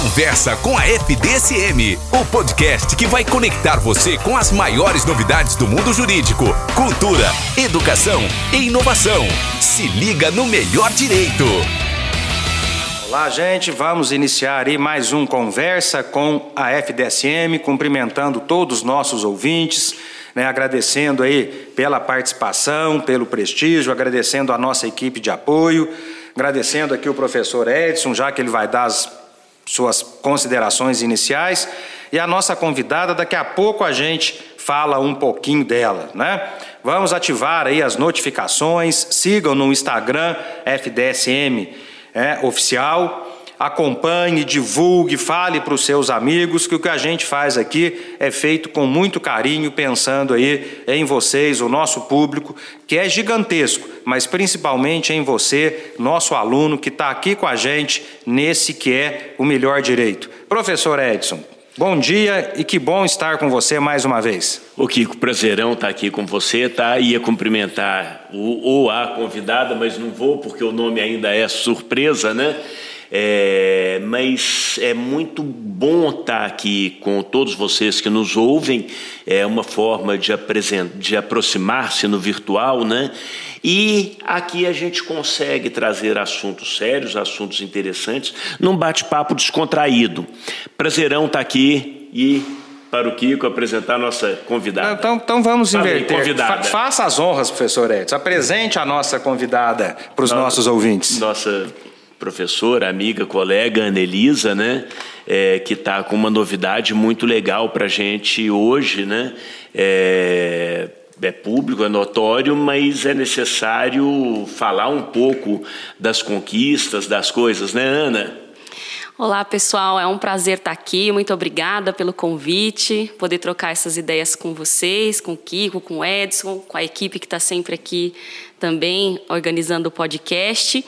Conversa com a FDSM, o podcast que vai conectar você com as maiores novidades do mundo jurídico, cultura, educação e inovação. Se liga no melhor direito. Olá, gente. Vamos iniciar aí mais um Conversa com a FDSM, cumprimentando todos os nossos ouvintes, né, agradecendo aí pela participação, pelo prestígio, agradecendo a nossa equipe de apoio, agradecendo aqui o professor Edson, já que ele vai dar as suas considerações iniciais, e a nossa convidada, daqui a pouco a gente fala um pouquinho dela, né? Vamos ativar aí as notificações, sigam no Instagram FDSM é, oficial. Acompanhe, divulgue, fale para os seus amigos que o que a gente faz aqui é feito com muito carinho, pensando aí em vocês, o nosso público, que é gigantesco, mas principalmente em você, nosso aluno que está aqui com a gente nesse que é o melhor direito. Professor Edson, Bom dia e que bom estar com você mais uma vez. O Kiko, prazerão estar aqui com você, tá? Ia cumprimentar o ou a convidada, mas não vou porque o nome ainda é surpresa, né? É, mas é muito bom estar aqui com todos vocês que nos ouvem. É uma forma de, de aproximar-se no virtual, né? E aqui a gente consegue trazer assuntos sérios, assuntos interessantes, num bate-papo descontraído. Prazerão estar tá aqui e para o Kiko apresentar a nossa convidada. Então, então vamos inverter. Fa faça as honras, professor Edson. Apresente a nossa convidada para os nossos ouvintes. Nossa professora, amiga, colega Anelisa, né? É, que está com uma novidade muito legal para a gente hoje, né? É, é público, é notório, mas é necessário falar um pouco das conquistas, das coisas, né, Ana? Olá, pessoal. É um prazer estar aqui. Muito obrigada pelo convite, poder trocar essas ideias com vocês, com o Kiko, com o Edson, com a equipe que está sempre aqui também organizando o podcast.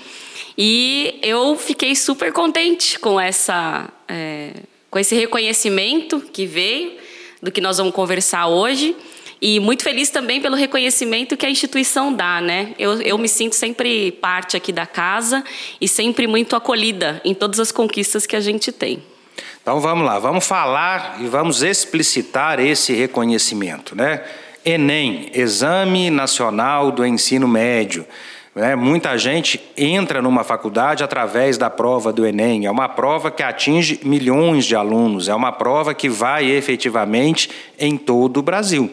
E eu fiquei super contente com essa, é, com esse reconhecimento que veio do que nós vamos conversar hoje. E muito feliz também pelo reconhecimento que a instituição dá, né? Eu, eu me sinto sempre parte aqui da casa e sempre muito acolhida em todas as conquistas que a gente tem. Então vamos lá, vamos falar e vamos explicitar esse reconhecimento, né? Enem, Exame Nacional do Ensino Médio. É, muita gente entra numa faculdade através da prova do Enem. É uma prova que atinge milhões de alunos, é uma prova que vai efetivamente em todo o Brasil.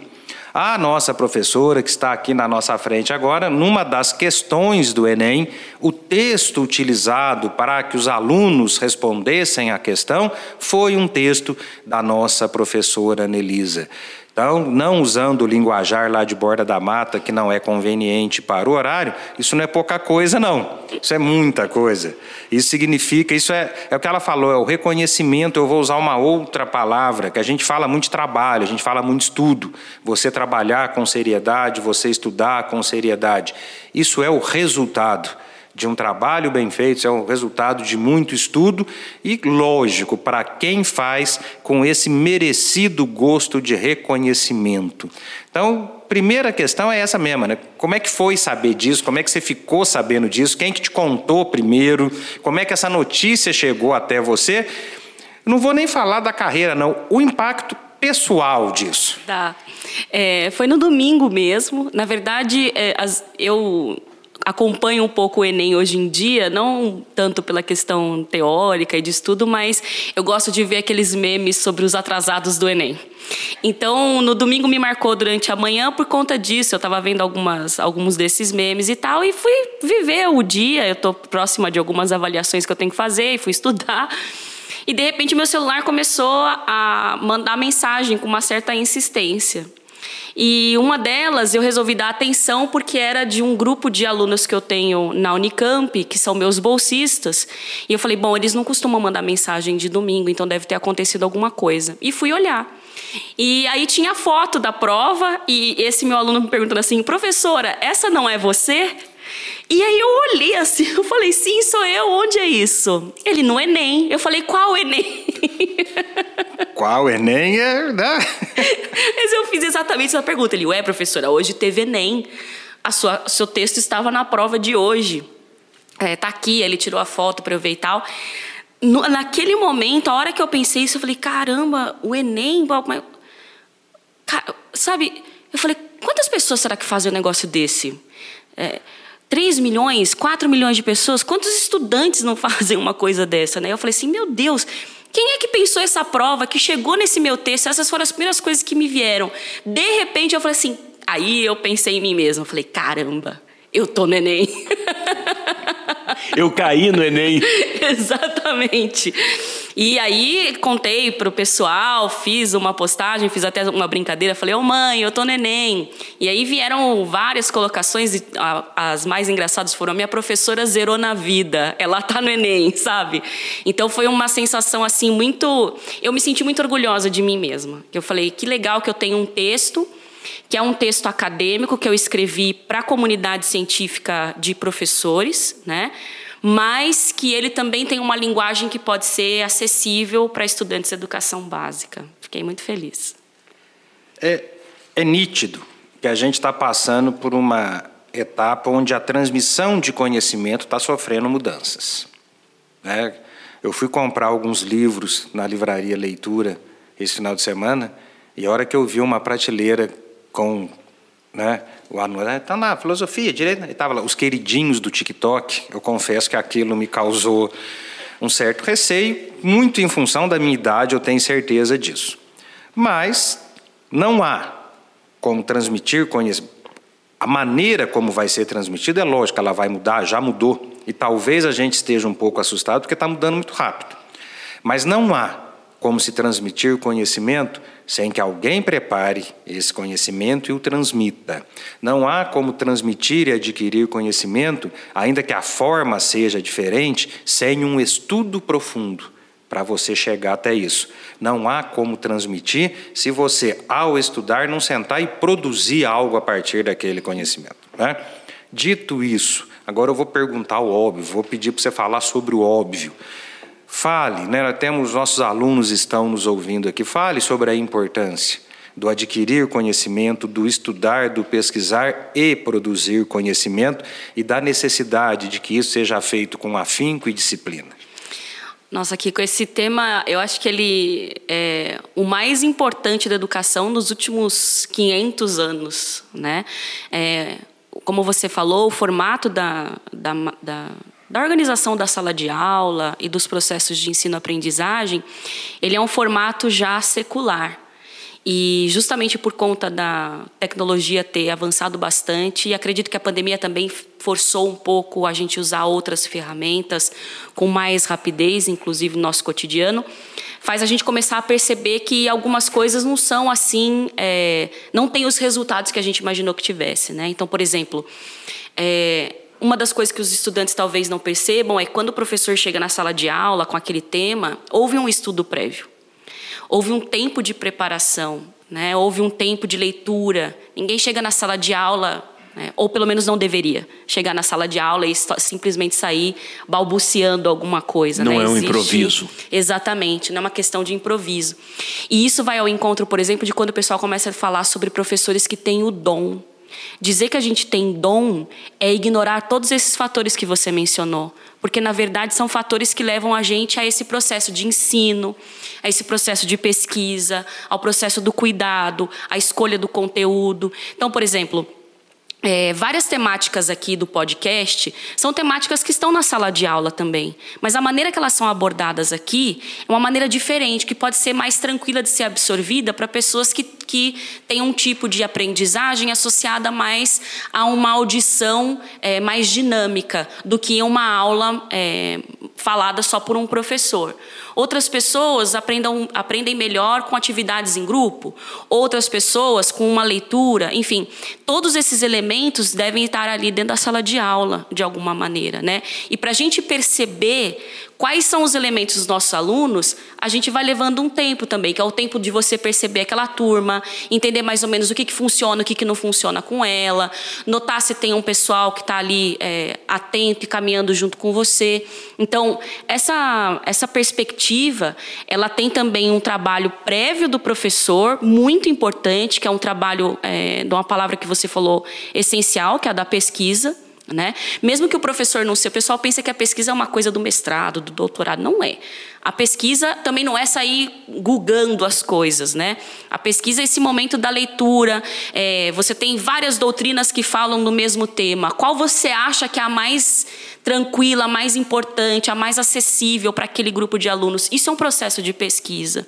A nossa professora, que está aqui na nossa frente agora, numa das questões do Enem, o texto utilizado para que os alunos respondessem à questão foi um texto da nossa professora Nelisa. Então, não usando o linguajar lá de borda da mata, que não é conveniente para o horário, isso não é pouca coisa, não. Isso é muita coisa. Isso significa, isso é, é o que ela falou, é o reconhecimento. Eu vou usar uma outra palavra, que a gente fala muito de trabalho, a gente fala muito de estudo. Você trabalhar com seriedade, você estudar com seriedade. Isso é o resultado de um trabalho bem feito, é o resultado de muito estudo e, lógico, para quem faz com esse merecido gosto de reconhecimento. Então, primeira questão é essa mesma, né? Como é que foi saber disso? Como é que você ficou sabendo disso? Quem que te contou primeiro? Como é que essa notícia chegou até você? Não vou nem falar da carreira, não. O impacto pessoal disso. Tá. É, foi no domingo mesmo. Na verdade, é, as, eu acompanho um pouco o Enem hoje em dia, não tanto pela questão teórica e de estudo, mas eu gosto de ver aqueles memes sobre os atrasados do Enem. Então, no domingo me marcou durante a manhã por conta disso. Eu estava vendo algumas, alguns desses memes e tal, e fui viver o dia. Eu estou próxima de algumas avaliações que eu tenho que fazer, e fui estudar. E de repente meu celular começou a mandar mensagem com uma certa insistência. E uma delas eu resolvi dar atenção porque era de um grupo de alunos que eu tenho na Unicamp, que são meus bolsistas. E eu falei, bom, eles não costumam mandar mensagem de domingo, então deve ter acontecido alguma coisa. E fui olhar. E aí tinha a foto da prova e esse meu aluno me perguntando assim, professora, essa não é você? E aí eu olhei assim, eu falei, sim, sou eu, onde é isso? Ele, no Enem. Eu falei, qual Enem? Qual Enem é, né? Mas eu fiz exatamente essa pergunta. Ele, ué, professora, hoje teve Enem. A sua, seu texto estava na prova de hoje. É, tá aqui, ele tirou a foto para eu ver e tal. no, naquele momento, a hora que eu pensei isso, eu falei, caramba, o Enem, mas, sabe? Eu falei, quantas pessoas será que fazem um negócio desse? É, 3 milhões, 4 milhões de pessoas, quantos estudantes não fazem uma coisa dessa, né? Eu falei assim, meu Deus, quem é que pensou essa prova, que chegou nesse meu texto? Essas foram as primeiras coisas que me vieram. De repente eu falei assim, aí eu pensei em mim mesma, falei, caramba, eu tô no Enem. Eu caí no Enem. Exatamente. E aí contei pro pessoal, fiz uma postagem, fiz até uma brincadeira, falei, ô oh, mãe, eu tô no Enem. E aí vieram várias colocações, e as mais engraçadas foram, minha professora zerou na vida, ela tá no Enem, sabe? Então foi uma sensação assim muito. Eu me senti muito orgulhosa de mim mesma. Eu falei, que legal que eu tenho um texto que é um texto acadêmico que eu escrevi para a comunidade científica de professores, né? Mas que ele também tem uma linguagem que pode ser acessível para estudantes de educação básica. Fiquei muito feliz. É, é nítido que a gente está passando por uma etapa onde a transmissão de conhecimento está sofrendo mudanças. Né? Eu fui comprar alguns livros na livraria Leitura esse final de semana e a hora que eu vi uma prateleira com né, o anuário, está na filosofia, direito, e estava lá, os queridinhos do TikTok, eu confesso que aquilo me causou um certo receio, muito em função da minha idade, eu tenho certeza disso. Mas não há como transmitir conhecimento. A maneira como vai ser transmitida é lógico, ela vai mudar, já mudou. E talvez a gente esteja um pouco assustado porque está mudando muito rápido. Mas não há como se transmitir conhecimento sem que alguém prepare esse conhecimento e o transmita. Não há como transmitir e adquirir conhecimento, ainda que a forma seja diferente, sem um estudo profundo para você chegar até isso. Não há como transmitir se você, ao estudar, não sentar e produzir algo a partir daquele conhecimento. Né? Dito isso, agora eu vou perguntar o óbvio, vou pedir para você falar sobre o óbvio. Fale, né? Temos nossos alunos estão nos ouvindo aqui. Fale sobre a importância do adquirir conhecimento, do estudar, do pesquisar e produzir conhecimento e da necessidade de que isso seja feito com afinco e disciplina. Nossa, Kiko, esse tema, eu acho que ele é o mais importante da educação nos últimos 500 anos, né? É, como você falou, o formato da, da, da da organização da sala de aula e dos processos de ensino-aprendizagem, ele é um formato já secular. E justamente por conta da tecnologia ter avançado bastante, e acredito que a pandemia também forçou um pouco a gente usar outras ferramentas com mais rapidez, inclusive no nosso cotidiano, faz a gente começar a perceber que algumas coisas não são assim, é, não tem os resultados que a gente imaginou que tivesse. Né? Então, por exemplo, é, uma das coisas que os estudantes talvez não percebam é quando o professor chega na sala de aula com aquele tema, houve um estudo prévio. Houve um tempo de preparação, né? houve um tempo de leitura. Ninguém chega na sala de aula, né? ou pelo menos não deveria, chegar na sala de aula e simplesmente sair balbuciando alguma coisa. Não né? é um Existe... improviso. Exatamente, não é uma questão de improviso. E isso vai ao encontro, por exemplo, de quando o pessoal começa a falar sobre professores que têm o dom Dizer que a gente tem dom é ignorar todos esses fatores que você mencionou, porque na verdade são fatores que levam a gente a esse processo de ensino, a esse processo de pesquisa, ao processo do cuidado, à escolha do conteúdo. Então, por exemplo, é, várias temáticas aqui do podcast são temáticas que estão na sala de aula também, mas a maneira que elas são abordadas aqui é uma maneira diferente, que pode ser mais tranquila de ser absorvida para pessoas que, que têm um tipo de aprendizagem associada mais a uma audição é, mais dinâmica do que uma aula é, falada só por um professor. Outras pessoas aprendam, aprendem melhor com atividades em grupo, outras pessoas com uma leitura, enfim, todos esses elementos devem estar ali dentro da sala de aula, de alguma maneira. Né? E para a gente perceber quais são os elementos dos nossos alunos, a gente vai levando um tempo também, que é o tempo de você perceber aquela turma, entender mais ou menos o que, que funciona, o que, que não funciona com ela, notar se tem um pessoal que está ali é, atento e caminhando junto com você. Então, essa, essa perspectiva, ela tem também um trabalho prévio do professor, muito importante, que é um trabalho, é, de uma palavra que você falou, essencial, que é a da pesquisa Né? Mesmo que o professor não seja, o pessoal pensa que a pesquisa é uma coisa do mestrado, do doutorado, não é. A pesquisa também não é sair gugando as coisas, né? A pesquisa é esse momento da leitura. É, você tem várias doutrinas que falam do mesmo tema. Qual você acha que é a mais tranquila, a mais importante, a mais acessível para aquele grupo de alunos? Isso é um processo de pesquisa.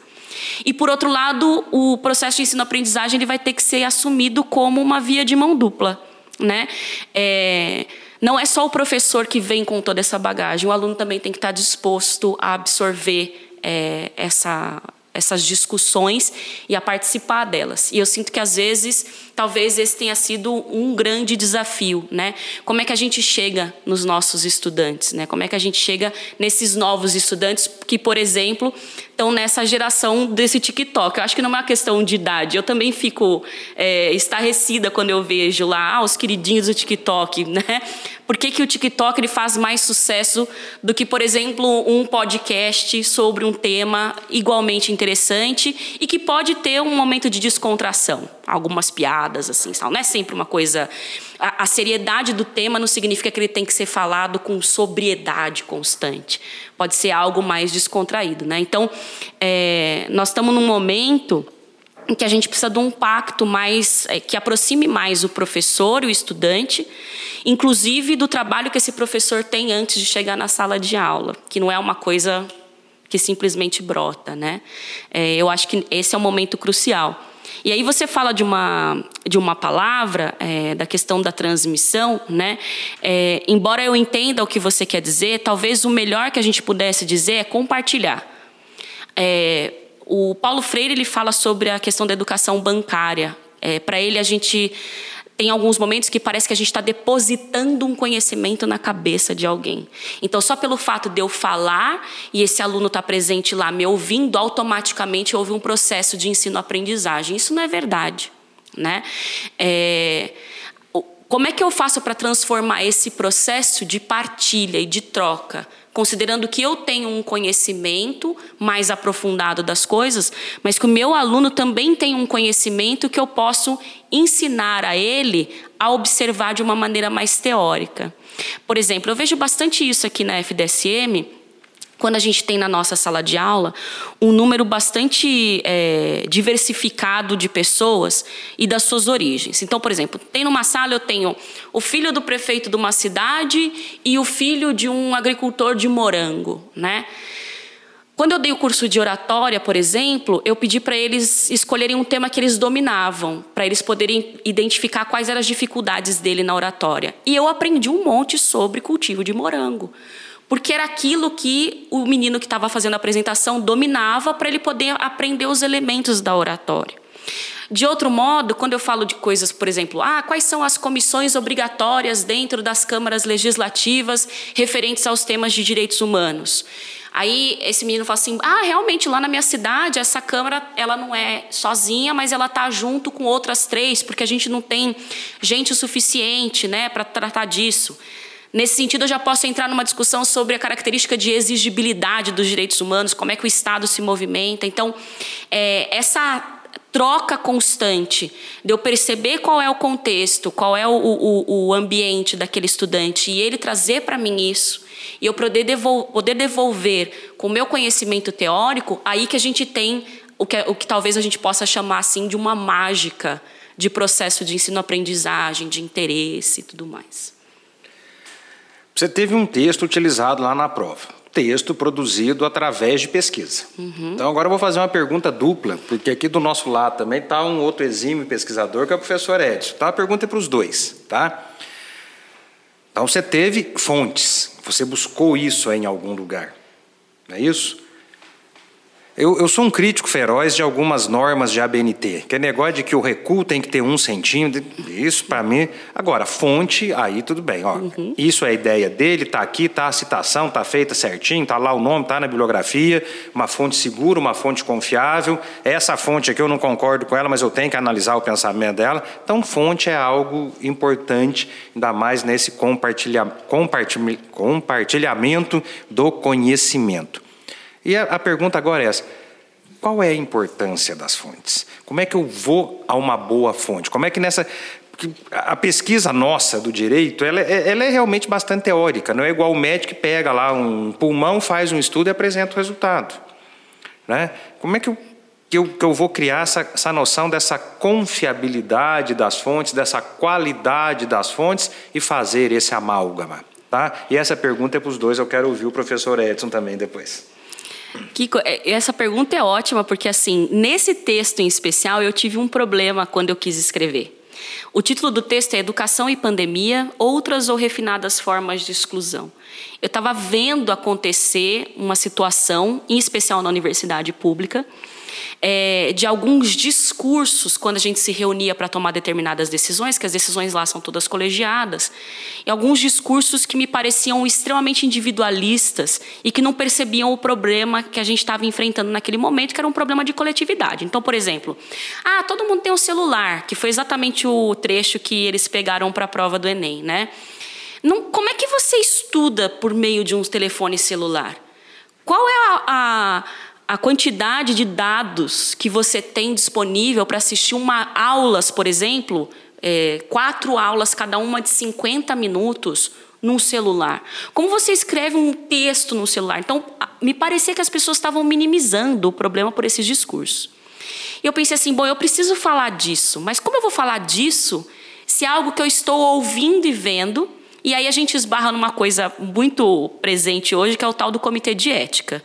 E por outro lado, o processo de ensino-aprendizagem ele vai ter que ser assumido como uma via de mão dupla né? É, não é só o professor que vem com toda essa bagagem, o aluno também tem que estar disposto a absorver é, essa, essas discussões e a participar delas. E eu sinto que às vezes, talvez esse tenha sido um grande desafio, né? Como é que a gente chega nos nossos estudantes, né? Como é que a gente chega nesses novos estudantes que, por exemplo, estão nessa geração desse TikTok? Eu acho que não é uma questão de idade. Eu também fico é, estarrecida quando eu vejo lá ah, os queridinhos do TikTok, né? Por que, que o TikTok ele faz mais sucesso do que, por exemplo, um podcast sobre um tema igualmente interessante e que pode ter um momento de descontração? Algumas piadas, assim, não é sempre uma coisa. A, a seriedade do tema não significa que ele tem que ser falado com sobriedade constante. Pode ser algo mais descontraído, né? Então, é, nós estamos num momento que a gente precisa de um pacto mais é, que aproxime mais o professor e o estudante, inclusive do trabalho que esse professor tem antes de chegar na sala de aula, que não é uma coisa que simplesmente brota, né? É, eu acho que esse é um momento crucial. E aí você fala de uma de uma palavra é, da questão da transmissão, né? É, embora eu entenda o que você quer dizer, talvez o melhor que a gente pudesse dizer é compartilhar. É, o Paulo Freire ele fala sobre a questão da educação bancária. É, Para ele, a gente tem alguns momentos que parece que a gente está depositando um conhecimento na cabeça de alguém. Então, só pelo fato de eu falar e esse aluno estar tá presente lá me ouvindo, automaticamente houve um processo de ensino-aprendizagem. Isso não é verdade. Né? É, como é que eu faço para transformar esse processo de partilha e de troca considerando que eu tenho um conhecimento mais aprofundado das coisas, mas que o meu aluno também tem um conhecimento que eu posso ensinar a ele a observar de uma maneira mais teórica. Por exemplo, eu vejo bastante isso aqui na FDSM quando a gente tem na nossa sala de aula um número bastante é, diversificado de pessoas e das suas origens. Então, por exemplo, tem numa sala eu tenho o filho do prefeito de uma cidade e o filho de um agricultor de morango, né? Quando eu dei o curso de oratória, por exemplo, eu pedi para eles escolherem um tema que eles dominavam, para eles poderem identificar quais eram as dificuldades dele na oratória. E eu aprendi um monte sobre cultivo de morango porque era aquilo que o menino que estava fazendo a apresentação dominava para ele poder aprender os elementos da oratória. De outro modo, quando eu falo de coisas, por exemplo, ah, quais são as comissões obrigatórias dentro das câmaras legislativas referentes aos temas de direitos humanos? Aí esse menino fala assim: "Ah, realmente lá na minha cidade essa câmara ela não é sozinha, mas ela tá junto com outras três, porque a gente não tem gente suficiente, né, para tratar disso". Nesse sentido, eu já posso entrar numa discussão sobre a característica de exigibilidade dos direitos humanos, como é que o Estado se movimenta. Então, é, essa troca constante de eu perceber qual é o contexto, qual é o, o, o ambiente daquele estudante e ele trazer para mim isso e eu poder devolver, poder devolver com o meu conhecimento teórico, aí que a gente tem o que, o que talvez a gente possa chamar assim de uma mágica de processo de ensino-aprendizagem, de interesse e tudo mais. Você teve um texto utilizado lá na prova. Texto produzido através de pesquisa. Uhum. Então, agora eu vou fazer uma pergunta dupla, porque aqui do nosso lado também está um outro exímio pesquisador, que é o professor Edson. Então, a pergunta é para os dois, tá? Então, você teve fontes, você buscou isso em algum lugar, não é isso? Eu, eu, sou um crítico feroz de algumas normas de ABNT, que é negócio de que o recuo tem que ter um centímetro, isso para mim. Agora, fonte, aí tudo bem, ó. Uhum. Isso é a ideia dele, tá aqui, tá a citação, tá feita certinho, tá lá o nome, tá na bibliografia, uma fonte segura, uma fonte confiável. Essa fonte aqui eu não concordo com ela, mas eu tenho que analisar o pensamento dela. Então, fonte é algo importante, ainda mais nesse compartilha, compartilha, compartilhamento do conhecimento. E a, a pergunta agora é essa: qual é a importância das fontes? Como é que eu vou a uma boa fonte? Como é que nessa. a pesquisa nossa do direito, ela é, ela é, realmente bastante teórica. Não é igual o médico que pega lá um pulmão, faz um estudo e apresenta o resultado. Né? Como é que eu, que eu, que eu vou criar essa, essa noção dessa confiabilidade das fontes, dessa qualidade das fontes e fazer esse amálgama? Tá? E essa pergunta é para os dois, eu quero ouvir o professor Edson também depois. Kiko, é, essa pergunta é ótima, porque assim, nesse texto em especial, eu tive um problema quando eu quis escrever. O título do texto é Educação e Pandemia: Outras ou Refinadas Formas de Exclusão. Eu estava vendo acontecer uma situação, em especial na universidade pública, é, de alguns discursos quando a gente se reunia para tomar determinadas decisões, que as decisões lá são todas colegiadas, e alguns discursos que me pareciam extremamente individualistas e que não percebiam o problema que a gente estava enfrentando naquele momento, que era um problema de coletividade. Então, por exemplo, ah, todo mundo tem um celular, que foi exatamente o trecho que eles pegaram para a prova do Enem, né? Não, como é que você estuda por meio de um telefone celular? Qual é a, a a quantidade de dados que você tem disponível para assistir uma aulas, por exemplo, é, quatro aulas, cada uma de 50 minutos, num celular. Como você escreve um texto no celular? Então, me parecia que as pessoas estavam minimizando o problema por esses discursos. E eu pensei assim, bom, eu preciso falar disso, mas como eu vou falar disso se é algo que eu estou ouvindo e vendo? E aí a gente esbarra numa coisa muito presente hoje, que é o tal do comitê de ética.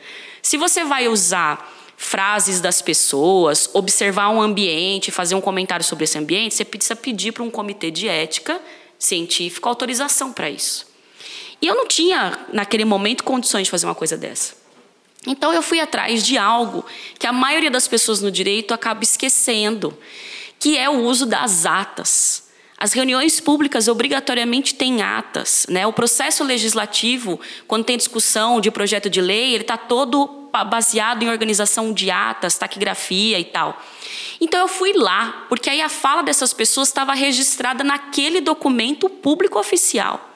Se você vai usar frases das pessoas, observar um ambiente, fazer um comentário sobre esse ambiente, você precisa pedir para um comitê de ética científica autorização para isso. E eu não tinha, naquele momento, condições de fazer uma coisa dessa. Então eu fui atrás de algo que a maioria das pessoas no direito acaba esquecendo, que é o uso das atas. As reuniões públicas obrigatoriamente têm atas. Né? O processo legislativo, quando tem discussão de projeto de lei, ele está todo baseado em organização de atas, taquigrafia e tal. Então eu fui lá, porque aí a fala dessas pessoas estava registrada naquele documento público oficial.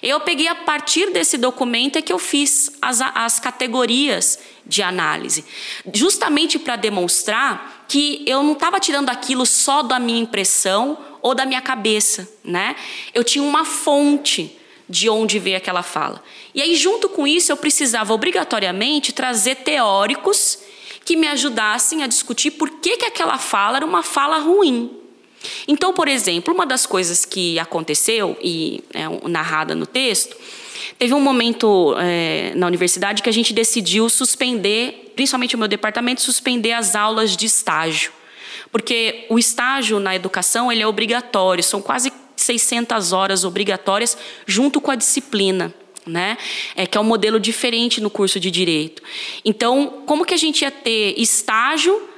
Eu peguei a partir desse documento é que eu fiz as, as categorias de análise, justamente para demonstrar que eu não estava tirando aquilo só da minha impressão ou da minha cabeça, né? Eu tinha uma fonte de onde veio aquela fala. E aí, junto com isso, eu precisava obrigatoriamente trazer teóricos que me ajudassem a discutir por que, que aquela fala era uma fala ruim. Então, por exemplo, uma das coisas que aconteceu, e é narrada no texto, teve um momento é, na universidade que a gente decidiu suspender, principalmente o meu departamento, suspender as aulas de estágio. Porque o estágio na educação ele é obrigatório, são quase 600 horas obrigatórias junto com a disciplina. Né? É que é um modelo diferente no curso de direito. Então, como que a gente ia ter estágio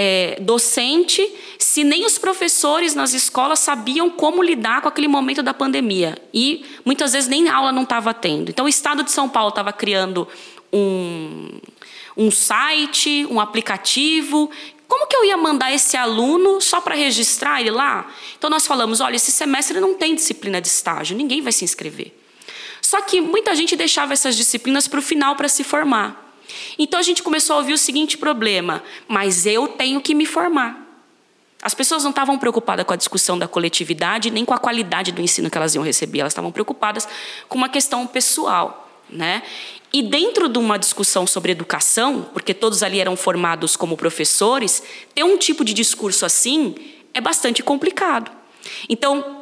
é, docente se nem os professores nas escolas sabiam como lidar com aquele momento da pandemia e muitas vezes nem aula não estava tendo. Então, o Estado de São Paulo estava criando um, um site, um aplicativo como que eu ia mandar esse aluno só para registrar ele lá? Então nós falamos, olha, esse semestre não tem disciplina de estágio, ninguém vai se inscrever. Só que muita gente deixava essas disciplinas para o final para se formar. Então a gente começou a ouvir o seguinte problema: mas eu tenho que me formar. As pessoas não estavam preocupadas com a discussão da coletividade nem com a qualidade do ensino que elas iam receber, elas estavam preocupadas com uma questão pessoal. Né? E dentro de uma discussão sobre educação, porque todos ali eram formados como professores, ter um tipo de discurso assim é bastante complicado. Então,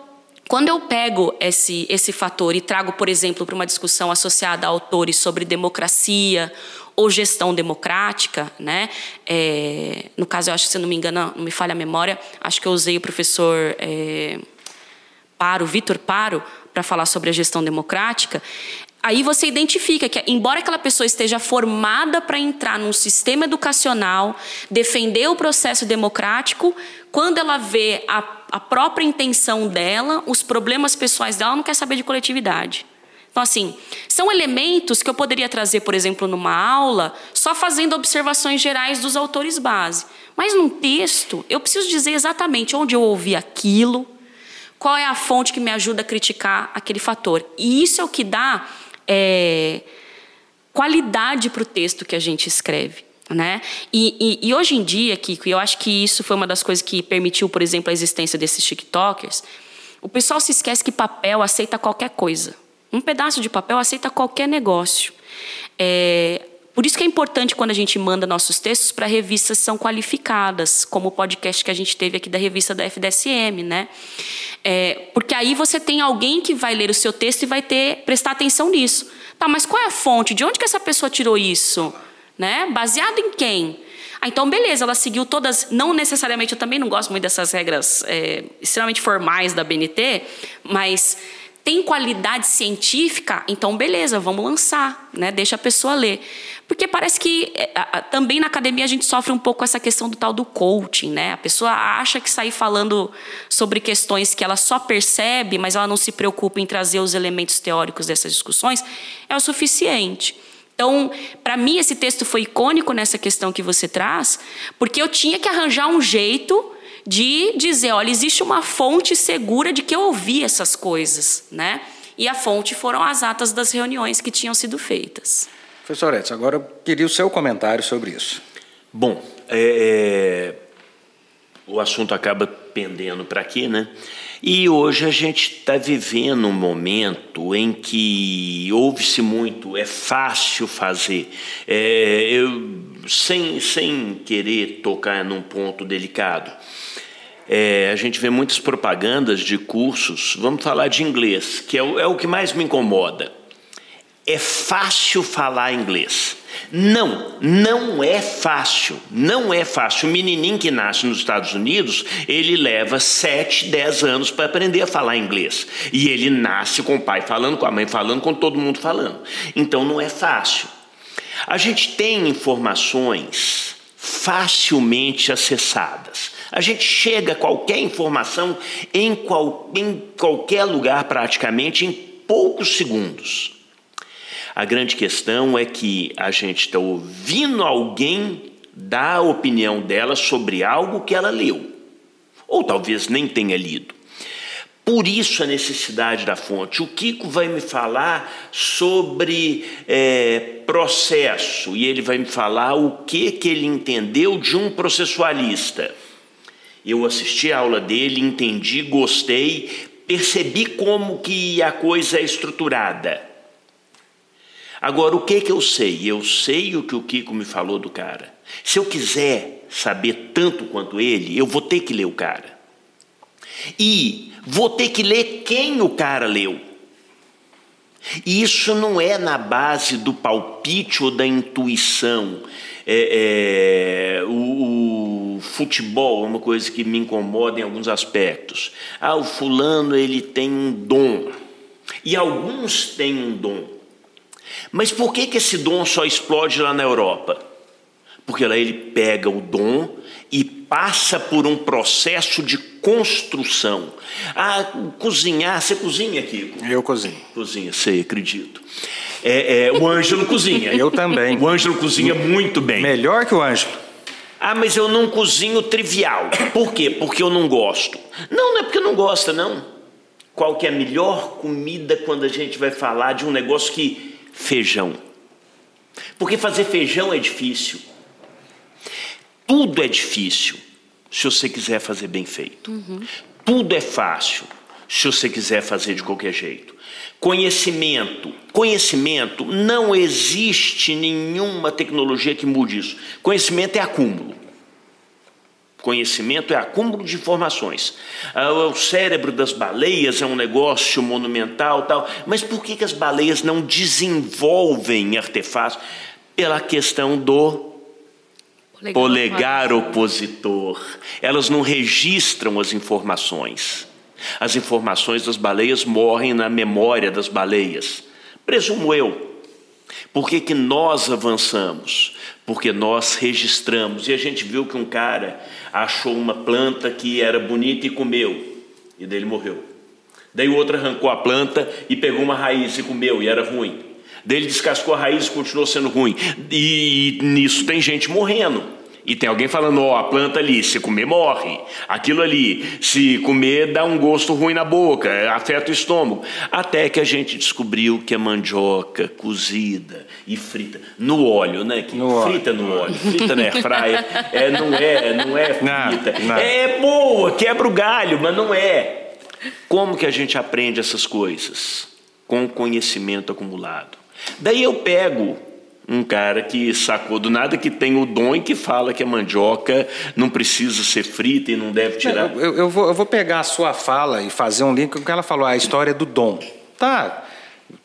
quando eu pego esse, esse fator e trago, por exemplo, para uma discussão associada a autores sobre democracia ou gestão democrática, né? É, no caso, eu acho que, se não me engano, não me falha a memória, acho que eu usei o professor é, Paro, Vitor Paro, para falar sobre a gestão democrática, aí você identifica que, embora aquela pessoa esteja formada para entrar num sistema educacional, defender o processo democrático, quando ela vê a, a própria intenção dela, os problemas pessoais dela, ela não quer saber de coletividade. Então, assim, são elementos que eu poderia trazer, por exemplo, numa aula, só fazendo observações gerais dos autores base. Mas num texto, eu preciso dizer exatamente onde eu ouvi aquilo, qual é a fonte que me ajuda a criticar aquele fator. E isso é o que dá é, qualidade para o texto que a gente escreve. Né? E, e, e hoje em dia, Kiko, eu acho que isso foi uma das coisas que permitiu, por exemplo, a existência desses TikTokers. O pessoal se esquece que papel aceita qualquer coisa. Um pedaço de papel aceita qualquer negócio. É, por isso que é importante quando a gente manda nossos textos para revistas que são qualificadas, como o podcast que a gente teve aqui da revista da FDSM, né? É, porque aí você tem alguém que vai ler o seu texto e vai ter prestar atenção nisso. Tá, mas qual é a fonte? De onde que essa pessoa tirou isso? Né? Baseado em quem? Ah, então, beleza, ela seguiu todas, não necessariamente, eu também não gosto muito dessas regras é, extremamente formais da BNT, mas tem qualidade científica, então beleza, vamos lançar, né? deixa a pessoa ler. Porque parece que é, também na academia a gente sofre um pouco essa questão do tal do coaching, né? A pessoa acha que sair falando sobre questões que ela só percebe, mas ela não se preocupa em trazer os elementos teóricos dessas discussões, é o suficiente. Então, para mim, esse texto foi icônico nessa questão que você traz, porque eu tinha que arranjar um jeito de dizer: olha, existe uma fonte segura de que eu ouvi essas coisas, né? E a fonte foram as atas das reuniões que tinham sido feitas. Professor Edson, agora eu queria o seu comentário sobre isso. Bom, é, é o assunto acaba pendendo para aqui, né? E hoje a gente está vivendo um momento em que ouve-se muito, é fácil fazer. É, eu, sem, sem querer tocar num ponto delicado, é, a gente vê muitas propagandas de cursos, vamos falar de inglês, que é o, é o que mais me incomoda. É fácil falar inglês. Não, não é fácil, não é fácil. O menininho que nasce nos Estados Unidos, ele leva 7, 10 anos para aprender a falar inglês. E ele nasce com o pai falando, com a mãe falando, com todo mundo falando. Então não é fácil. A gente tem informações facilmente acessadas. A gente chega a qualquer informação em, qual, em qualquer lugar praticamente em poucos segundos. A grande questão é que a gente está ouvindo alguém dar a opinião dela sobre algo que ela leu, ou talvez nem tenha lido. Por isso a necessidade da fonte. O Kiko vai me falar sobre é, processo e ele vai me falar o que, que ele entendeu de um processualista. Eu assisti a aula dele, entendi, gostei, percebi como que a coisa é estruturada. Agora, o que que eu sei? Eu sei o que o Kiko me falou do cara. Se eu quiser saber tanto quanto ele, eu vou ter que ler o cara. E vou ter que ler quem o cara leu. E isso não é na base do palpite ou da intuição. É, é, o, o, futebol é uma coisa que me incomoda em alguns aspectos. Ah, o fulano ele tem um dom. E alguns têm um dom. Mas por que, que esse dom só explode lá na Europa? Porque lá ele pega o dom e passa por um processo de construção. Ah, cozinhar, você cozinha, Kiko? Eu cozinho. Cozinha, sei, acredito. É, é, o Ângelo cozinha. Eu também. O Ângelo cozinha muito bem. Melhor que o Ângelo. Ah, mas eu não cozinho trivial. Por quê? Porque eu não gosto. Não, não é porque não gosta, não. Qual que é a melhor comida quando a gente vai falar de um negócio que feijão. Porque fazer feijão é difícil. Tudo é difícil se você quiser fazer bem feito. Uhum. Tudo é fácil se você quiser fazer de qualquer jeito. Conhecimento. Conhecimento, não existe nenhuma tecnologia que mude isso. Conhecimento é acúmulo. Conhecimento é acúmulo de informações. Ah, o cérebro das baleias é um negócio monumental, tal. Mas por que, que as baleias não desenvolvem artefatos? Pela questão do polegar, polegar opositor. Elas não registram as informações. As informações das baleias morrem na memória das baleias. Presumo eu. Por que, que nós avançamos? Porque nós registramos. E a gente viu que um cara achou uma planta que era bonita e comeu, e dele morreu. Daí o outro arrancou a planta e pegou uma raiz e comeu, e era ruim. Daí ele descascou a raiz e continuou sendo ruim. E, e nisso tem gente morrendo. E tem alguém falando, ó, oh, a planta ali, se comer, morre. Aquilo ali, se comer, dá um gosto ruim na boca, afeta o estômago. Até que a gente descobriu que a mandioca cozida e frita no óleo, né? Que no frita óleo. no óleo, frita na fraia, é, não é, não é frita. Não, não. É boa, quebra o galho, mas não é. Como que a gente aprende essas coisas? Com conhecimento acumulado. Daí eu pego um cara que sacou do nada, que tem o dom e que fala que a mandioca não precisa ser frita e não deve tirar. Eu, eu, vou, eu vou pegar a sua fala e fazer um link com o que ela falou, a história do dom. Tá,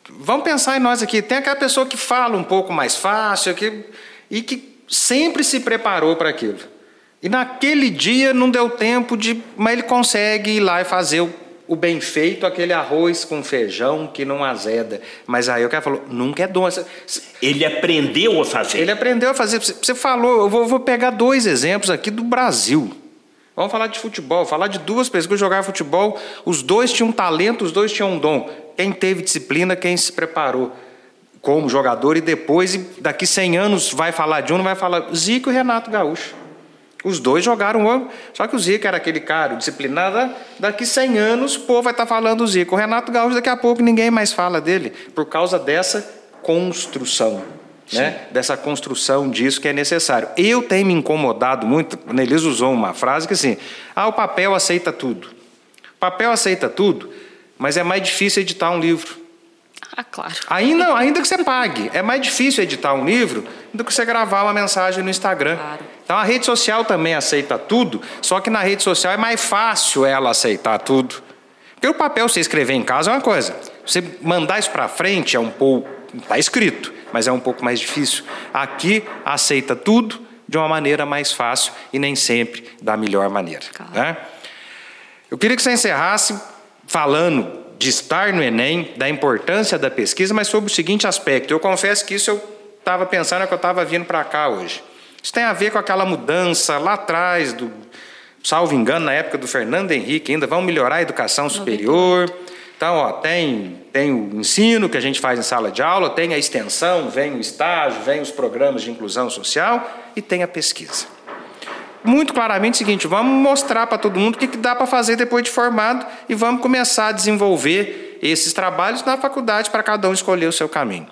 vamos pensar em nós aqui. Tem aquela pessoa que fala um pouco mais fácil que, e que sempre se preparou para aquilo. E naquele dia não deu tempo de. Mas ele consegue ir lá e fazer o o bem feito, aquele arroz com feijão que não azeda. Mas aí o cara falou, nunca é dom. Ele aprendeu a fazer. Ele aprendeu a fazer. Você falou, eu vou, vou pegar dois exemplos aqui do Brasil. Vamos falar de futebol, falar de duas pessoas que jogavam futebol, os dois tinham talento, os dois tinham um dom. Quem teve disciplina, quem se preparou como jogador e depois, daqui 100 anos, vai falar de um, não vai falar Zico e Renato Gaúcho. Os dois jogaram o Só que o Zico era aquele cara disciplinado. Daqui 100 anos, o povo vai estar falando do Zico. O Renato Gaúcho, daqui a pouco, ninguém mais fala dele, por causa dessa construção. Né? Dessa construção disso que é necessário. Eu tenho me incomodado muito, a Nelisa usou uma frase que assim: ah, o papel aceita tudo. O papel aceita tudo, mas é mais difícil editar um livro. Ah, claro. Ainda, ainda que você pague. É mais difícil editar um livro do que você gravar uma mensagem no Instagram. Claro. Então a rede social também aceita tudo, só que na rede social é mais fácil ela aceitar tudo. Porque o papel você escrever em casa é uma coisa. Você mandar isso para frente é um pouco. Está escrito, mas é um pouco mais difícil. Aqui aceita tudo de uma maneira mais fácil e nem sempre da melhor maneira. Claro. Né? Eu queria que você encerrasse falando de estar no Enem, da importância da pesquisa, mas sobre o seguinte aspecto. Eu confesso que isso eu estava pensando que eu estava vindo para cá hoje. Isso tem a ver com aquela mudança lá atrás, do, salvo engano, na época do Fernando Henrique, ainda vão melhorar a educação superior. Então, ó, tem, tem o ensino que a gente faz em sala de aula, tem a extensão, vem o estágio, vem os programas de inclusão social e tem a pesquisa muito claramente o seguinte: vamos mostrar para todo mundo o que, que dá para fazer depois de formado e vamos começar a desenvolver esses trabalhos na faculdade para cada um escolher o seu caminho.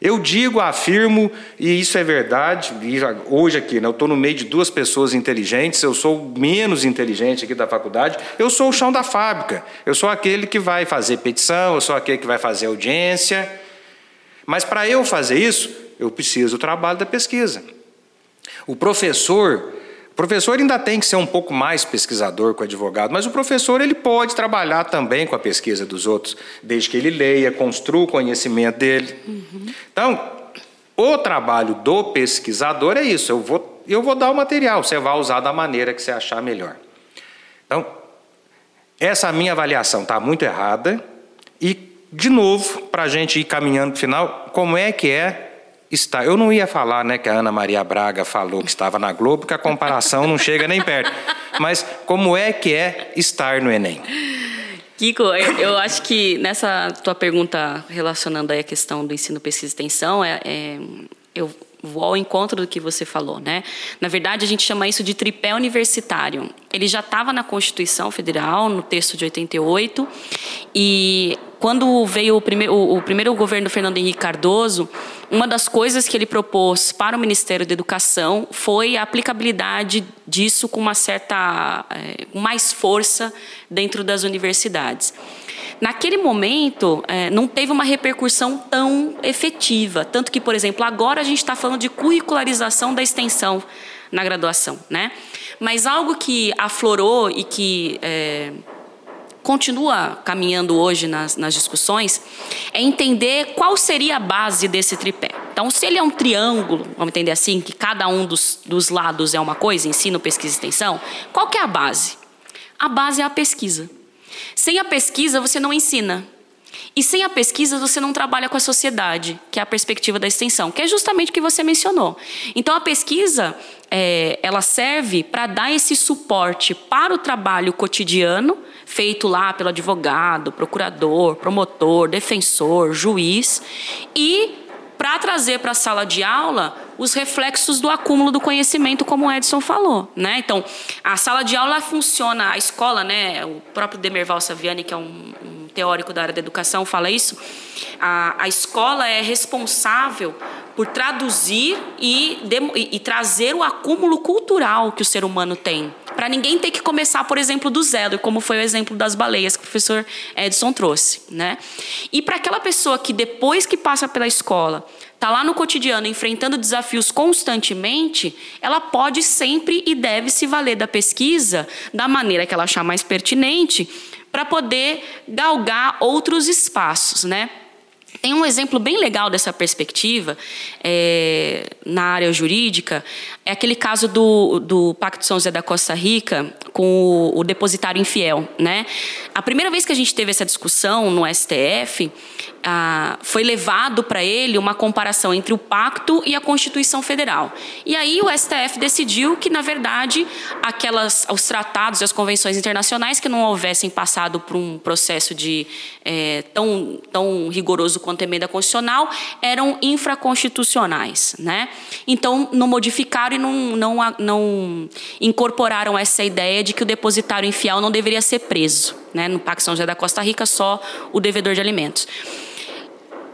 Eu digo, afirmo, e isso é verdade, hoje aqui, né, eu estou no meio de duas pessoas inteligentes, eu sou menos inteligente aqui da faculdade, eu sou o chão da fábrica, eu sou aquele que vai fazer petição, eu sou aquele que vai fazer audiência, mas para eu fazer isso, eu preciso do trabalho da pesquisa. O professor, o professor ainda tem que ser um pouco mais pesquisador que o advogado, mas o professor ele pode trabalhar também com a pesquisa dos outros, desde que ele leia, construa o conhecimento dele. Uhum. Então, o trabalho do pesquisador é isso. Eu vou, eu vou dar o material, você vai usar da maneira que você achar melhor. Então, essa minha avaliação está muito errada. E, de novo, para a gente ir caminhando para o final, como é que é está. Eu não ia falar, né, que a Ana Maria Braga falou que estava na Globo, que a comparação não chega nem perto. Mas como é que é estar no Enem? Kiko, eu, eu acho que nessa tua pergunta relacionando aí a questão do ensino, pesquisa e extensão, é, é eu vou ao encontro do que você falou, né? Na verdade, a gente chama isso de tripé universitário. Ele já estava na Constituição Federal, no texto de 88, e quando veio o primeiro, o primeiro governo do Fernando Henrique Cardoso, uma das coisas que ele propôs para o Ministério da Educação foi a aplicabilidade disso com uma certa, é, mais força dentro das universidades. Naquele momento, é, não teve uma repercussão tão efetiva. Tanto que, por exemplo, agora a gente está falando de curricularização da extensão na graduação. Né? Mas algo que aflorou e que é, continua caminhando hoje nas, nas discussões é entender qual seria a base desse tripé. Então, se ele é um triângulo, vamos entender assim, que cada um dos, dos lados é uma coisa, ensino, pesquisa e extensão, qual que é a base? A base é a pesquisa. Sem a pesquisa, você não ensina. E sem a pesquisa, você não trabalha com a sociedade, que é a perspectiva da extensão, que é justamente o que você mencionou. Então, a pesquisa, é, ela serve para dar esse suporte para o trabalho cotidiano, feito lá pelo advogado, procurador, promotor, defensor, juiz, e para trazer para a sala de aula os reflexos do acúmulo do conhecimento, como o Edson falou, né? Então, a sala de aula funciona, a escola, né? O próprio Demerval Saviani, que é um, um teórico da área da educação, fala isso. A, a escola é responsável por traduzir e, e, e trazer o acúmulo cultural que o ser humano tem. Para ninguém ter que começar, por exemplo, do zero, como foi o exemplo das baleias que o professor Edson trouxe. Né? E para aquela pessoa que depois que passa pela escola está lá no cotidiano enfrentando desafios constantemente, ela pode sempre e deve se valer da pesquisa da maneira que ela achar mais pertinente para poder galgar outros espaços, né? Tem um exemplo bem legal dessa perspectiva é, na área jurídica, é aquele caso do, do Pacto São José da Costa Rica com o, o depositário infiel. Né? A primeira vez que a gente teve essa discussão no STF, foi levado para ele uma comparação entre o pacto e a Constituição Federal. E aí o STF decidiu que, na verdade, aquelas, os tratados e as convenções internacionais que não houvessem passado por um processo de é, tão, tão rigoroso quanto a emenda constitucional eram infraconstitucionais. Né? Então, não modificaram e não, não, não incorporaram essa ideia de que o depositário infiel não deveria ser preso. Né? No Pacto São José da Costa Rica, só o devedor de alimentos.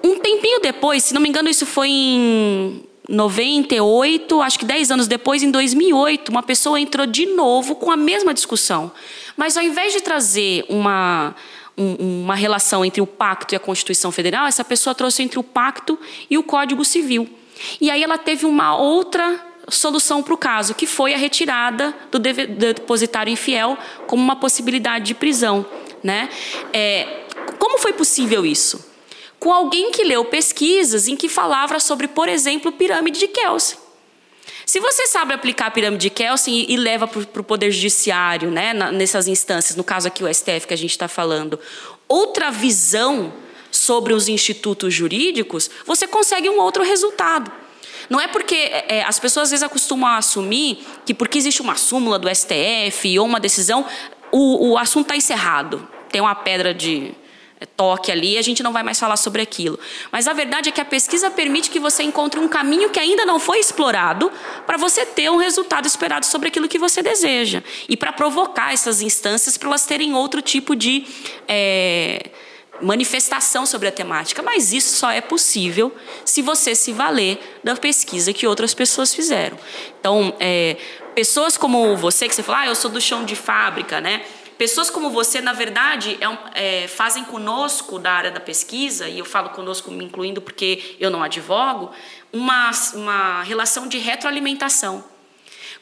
Um tempinho depois, se não me engano, isso foi em 98, acho que 10 anos depois, em 2008, uma pessoa entrou de novo com a mesma discussão. Mas ao invés de trazer uma, um, uma relação entre o pacto e a Constituição Federal, essa pessoa trouxe entre o pacto e o Código Civil. E aí ela teve uma outra solução para o caso, que foi a retirada do depositário infiel como uma possibilidade de prisão. Né? É, como foi possível isso? Com alguém que leu pesquisas em que falava sobre, por exemplo, pirâmide de Kelsen. Se você sabe aplicar a pirâmide de Kelsen e, leva para o Poder Judiciário, né, nessas instâncias, no caso aqui o STF que a gente está falando, outra visão sobre os institutos jurídicos, você consegue um outro resultado. Não é porque é, é as pessoas às vezes acostumam a assumir que porque existe uma súmula do STF ou uma decisão, o, o assunto está encerrado. Tem uma pedra de, toque ali, a gente não vai mais falar sobre aquilo. Mas a verdade é que a pesquisa permite que você encontre um caminho que ainda não foi explorado para você ter um resultado esperado sobre aquilo que você deseja. E para provocar essas instâncias para elas terem outro tipo de é, manifestação sobre a temática. Mas isso só é possível se você se valer da pesquisa que outras pessoas fizeram. Então, é, pessoas como você, que você fala, ah, eu sou do chão de fábrica, né? Pessoas como você, na verdade, é, é, fazem conosco da área da pesquisa, e eu falo conosco me incluindo porque eu não advogo, uma, uma relação de retroalimentação.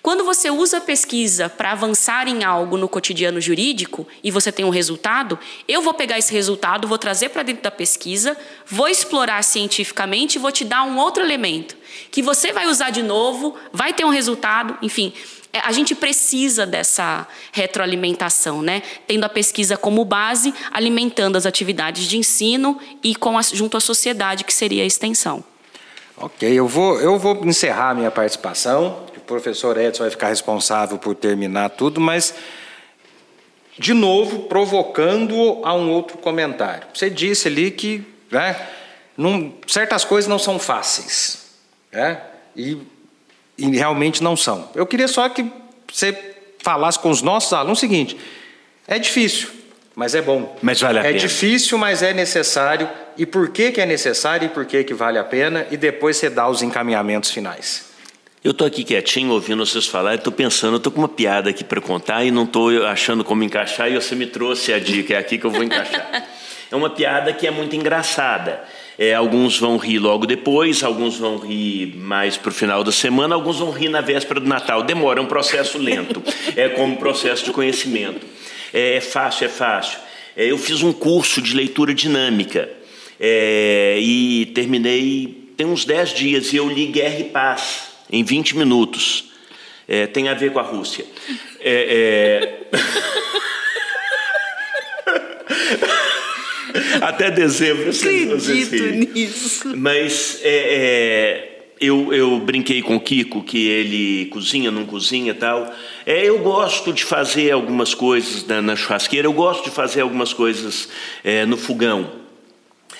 Quando você usa a pesquisa para avançar em algo no cotidiano jurídico e você tem um resultado, eu vou pegar esse resultado, vou trazer para dentro da pesquisa, vou explorar cientificamente e vou te dar um outro elemento que você vai usar de novo, vai ter um resultado, enfim. É, a gente precisa dessa retroalimentação, né? Tendo a pesquisa como base, alimentando as atividades de ensino e com a, junto à sociedade, que seria a extensão. Ok, eu vou, eu vou encerrar minha participação. O professor Edson vai ficar responsável por terminar tudo, mas de novo provocando a um outro comentário. Você disse ali que né, não, certas coisas não são fáceis. Né? E e realmente não são. Eu queria só que você falasse com os nossos alunos o seguinte: é difícil, mas é bom. Mas vale a é pena. É difícil, mas é necessário. E por que, que é necessário e por que, que vale a pena? E depois você dá os encaminhamentos finais. Eu estou aqui quietinho, ouvindo vocês falar, estou pensando, estou com uma piada aqui para contar e não estou achando como encaixar, e você me trouxe a dica, é aqui que eu vou encaixar. é uma piada que é muito engraçada. É, alguns vão rir logo depois, alguns vão rir mais para o final da semana, alguns vão rir na véspera do Natal. Demora, é um processo lento, é como um processo de conhecimento. É, é fácil, é fácil. É, eu fiz um curso de leitura dinâmica é, e terminei tem uns 10 dias e eu li Guerra e Paz em 20 minutos. É, tem a ver com a Rússia. É, Até dezembro. Acredito nisso. Mas é, é, eu, eu brinquei com o Kiko que ele cozinha, não cozinha e tal. É, eu gosto de fazer algumas coisas na, na churrasqueira, eu gosto de fazer algumas coisas é, no fogão.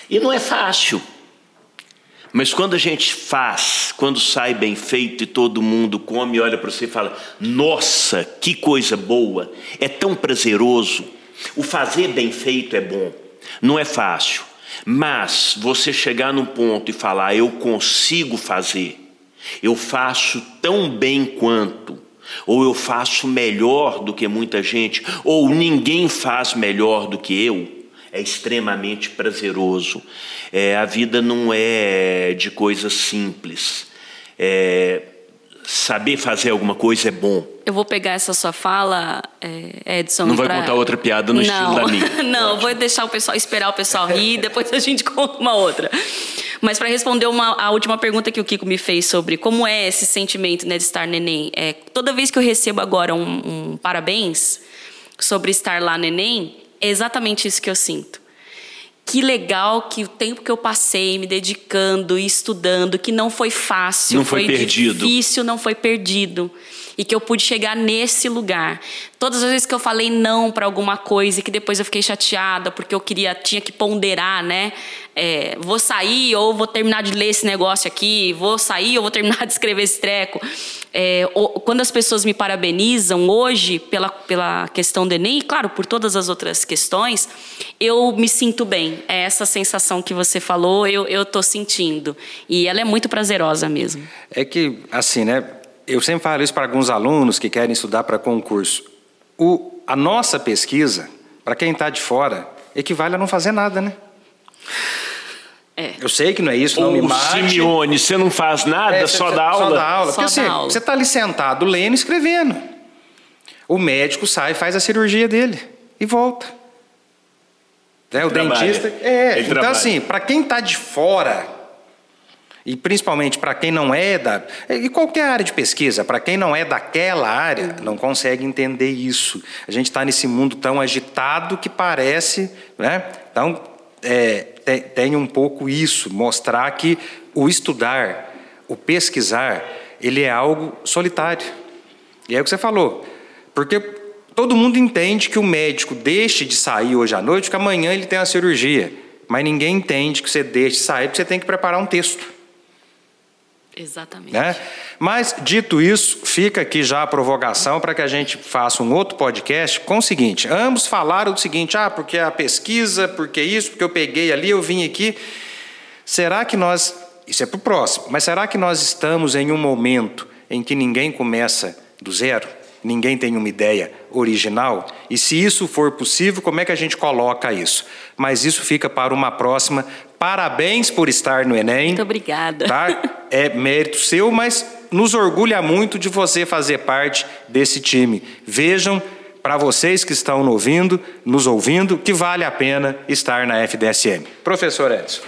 E não é fácil. Mas quando a gente faz, quando sai bem feito e todo mundo come olha para você e fala: Nossa, que coisa boa, é tão prazeroso. O fazer bem feito é bom. Não é fácil, mas você chegar num ponto e falar: Eu consigo fazer, eu faço tão bem quanto, ou eu faço melhor do que muita gente, ou ninguém faz melhor do que eu é extremamente prazeroso. É, a vida não é de coisas simples. É, saber fazer alguma coisa é bom. Eu vou pegar essa sua fala, é, Edson. Não vai pra... contar outra piada no não. estilo da minha. não, Ótimo. vou deixar o pessoal esperar o pessoal rir, depois a gente conta uma outra. Mas para responder uma, a última pergunta que o Kiko me fez sobre como é esse sentimento né, de estar neném, é, toda vez que eu recebo agora um, um parabéns sobre estar lá neném, é exatamente isso que eu sinto. Que legal que o tempo que eu passei me dedicando e estudando, que não foi fácil, não foi, foi perdido. difícil, não foi perdido e que eu pude chegar nesse lugar. Todas as vezes que eu falei não para alguma coisa e que depois eu fiquei chateada porque eu queria tinha que ponderar, né? É, vou sair ou vou terminar de ler esse negócio aqui, vou sair ou vou terminar de escrever esse treco. É, quando as pessoas me parabenizam hoje pela, pela questão do Enem, e claro, por todas as outras questões, eu me sinto bem. É essa sensação que você falou, eu estou sentindo. E ela é muito prazerosa mesmo. É que, assim, né? Eu sempre falo isso para alguns alunos que querem estudar para concurso. O, a nossa pesquisa, para quem está de fora, equivale a não fazer nada, né? É. Eu sei que não é isso, não me mate. Simeone, você não faz nada, é, só, dá aula? Só dá aula. Só Porque, assim, você está ali sentado lendo e escrevendo. O médico sai, faz a cirurgia dele e volta. É, o trabalha. dentista. É, Ele então trabalha. assim, para quem está de fora e principalmente para quem não é da. E qualquer área de pesquisa, para quem não é daquela área, não consegue entender isso. A gente está nesse mundo tão agitado que parece. Né? Então, é, tem, tem um pouco isso, mostrar que o estudar, o pesquisar, ele é algo solitário. E é o que você falou. Porque todo mundo entende que o médico deixe de sair hoje à noite, porque amanhã ele tem a cirurgia. Mas ninguém entende que você deixe de sair porque você tem que preparar um texto. Exatamente. Né? Mas, dito isso, fica aqui já a provocação para que a gente faça um outro podcast com o seguinte: ambos falaram do seguinte, ah, porque a pesquisa, porque isso, porque eu peguei ali, eu vim aqui. Será que nós. Isso é para o próximo, mas será que nós estamos em um momento em que ninguém começa do zero? Ninguém tem uma ideia original? E se isso for possível, como é que a gente coloca isso? Mas isso fica para uma próxima Parabéns por estar no Enem. Muito obrigada. Tá? É mérito seu, mas nos orgulha muito de você fazer parte desse time. Vejam, para vocês que estão nos ouvindo, nos ouvindo, que vale a pena estar na FDSM. Professor Edson.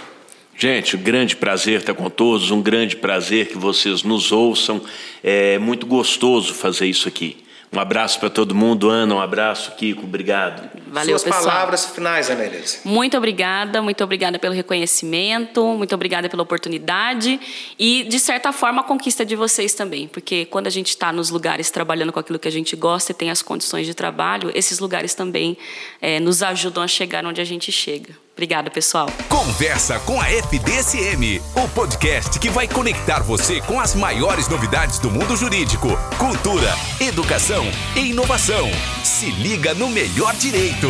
Gente, um grande prazer estar com todos, um grande prazer que vocês nos ouçam. É muito gostoso fazer isso aqui. Um abraço para todo mundo, Ana, um abraço, Kiko, obrigado. Valeu, Suas pessoal. palavras finais, Ana Elisa. Muito obrigada, muito obrigada pelo reconhecimento, muito obrigada pela oportunidade e, de certa forma, a conquista de vocês também, porque quando a gente está nos lugares trabalhando com aquilo que a gente gosta e tem as condições de trabalho, esses lugares também é, nos ajudam a chegar onde a gente chega. Obrigada, pessoal. Conversa com a FDSM, o podcast que vai conectar você com as maiores novidades do mundo jurídico, cultura, educação e inovação. Se liga no melhor direito.